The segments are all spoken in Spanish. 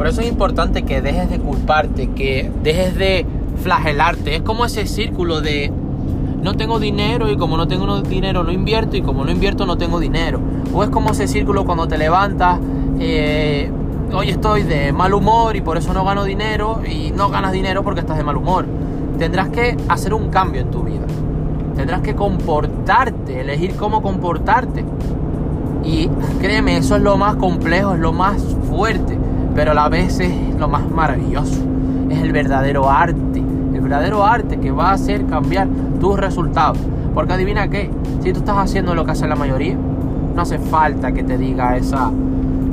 Por eso es importante que dejes de culparte, que dejes de flagelarte. Es como ese círculo de no tengo dinero y como no tengo dinero no invierto y como no invierto no tengo dinero. O es como ese círculo cuando te levantas, eh, hoy estoy de mal humor y por eso no gano dinero y no ganas dinero porque estás de mal humor. Tendrás que hacer un cambio en tu vida. Tendrás que comportarte, elegir cómo comportarte. Y créeme, eso es lo más complejo, es lo más fuerte, pero a la vez es lo más maravilloso. Es el verdadero arte, el verdadero arte que va a hacer cambiar tus resultados. Porque adivina qué, si tú estás haciendo lo que hace la mayoría, no hace falta que te diga esa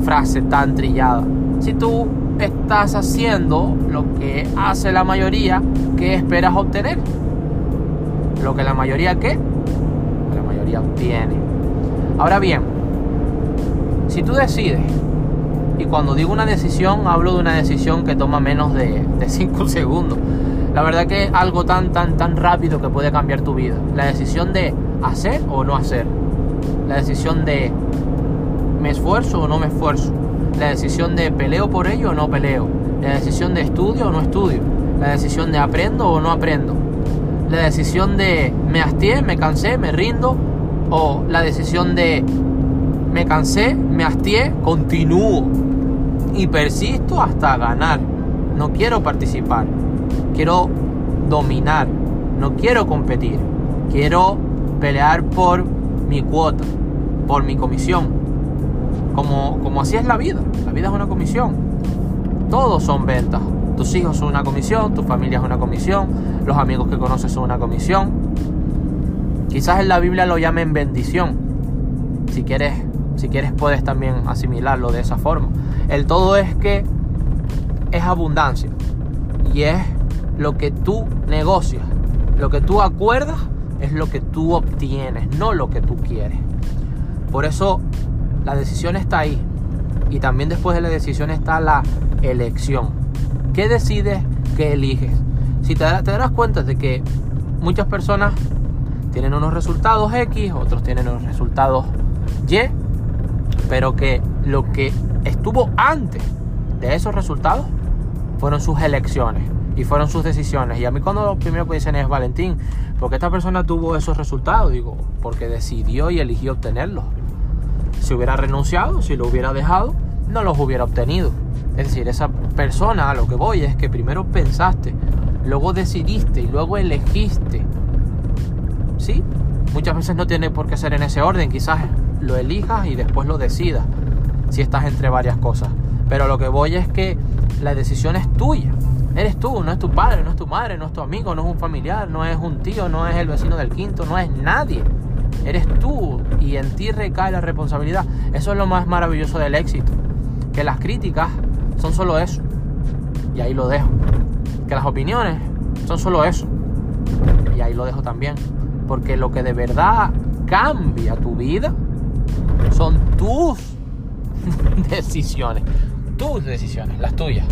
frase tan trillada. Si tú estás haciendo lo que hace la mayoría, ¿qué esperas obtener? Lo que la mayoría qué? La mayoría obtiene. Ahora bien, si tú decides, y cuando digo una decisión, hablo de una decisión que toma menos de 5 segundos. La verdad que es algo tan, tan, tan rápido que puede cambiar tu vida. La decisión de hacer o no hacer. La decisión de me esfuerzo o no me esfuerzo. La decisión de peleo por ello o no peleo. La decisión de estudio o no estudio. La decisión de aprendo o no aprendo. La decisión de me hastié, me cansé, me rindo. O la decisión de me cansé, me hastié, continúo. Y persisto hasta ganar. No quiero participar. Quiero dominar. No quiero competir. Quiero pelear por mi cuota, por mi comisión. Como, como así es la vida. La vida es una comisión. Todos son ventas. Tus hijos son una comisión, tu familia es una comisión, los amigos que conoces son una comisión. Quizás en la Biblia lo llamen bendición. Si quieres, si quieres puedes también asimilarlo de esa forma. El todo es que es abundancia y es lo que tú negocias, lo que tú acuerdas es lo que tú obtienes, no lo que tú quieres. Por eso la decisión está ahí. Y también después de la decisión está la elección. ¿Qué decides? ¿Qué eliges? Si te, te darás cuenta de que muchas personas tienen unos resultados X, otros tienen unos resultados Y, pero que lo que estuvo antes de esos resultados fueron sus elecciones y fueron sus decisiones. Y a mí cuando lo primero que dicen es Valentín, porque esta persona tuvo esos resultados? Digo, porque decidió y eligió obtenerlos. Si hubiera renunciado, si lo hubiera dejado, no los hubiera obtenido. Es decir, esa persona a lo que voy es que primero pensaste, luego decidiste y luego elegiste. ¿Sí? Muchas veces no tiene por qué ser en ese orden, quizás lo elijas y después lo decidas, si estás entre varias cosas. Pero lo que voy es que la decisión es tuya. Eres tú, no es tu padre, no es tu madre, no es tu amigo, no es un familiar, no es un tío, no es el vecino del quinto, no es nadie. Eres tú y en ti recae la responsabilidad. Eso es lo más maravilloso del éxito. Que las críticas son solo eso. Y ahí lo dejo. Que las opiniones son solo eso. Y ahí lo dejo también. Porque lo que de verdad cambia tu vida son tus decisiones. Tus decisiones, las tuyas.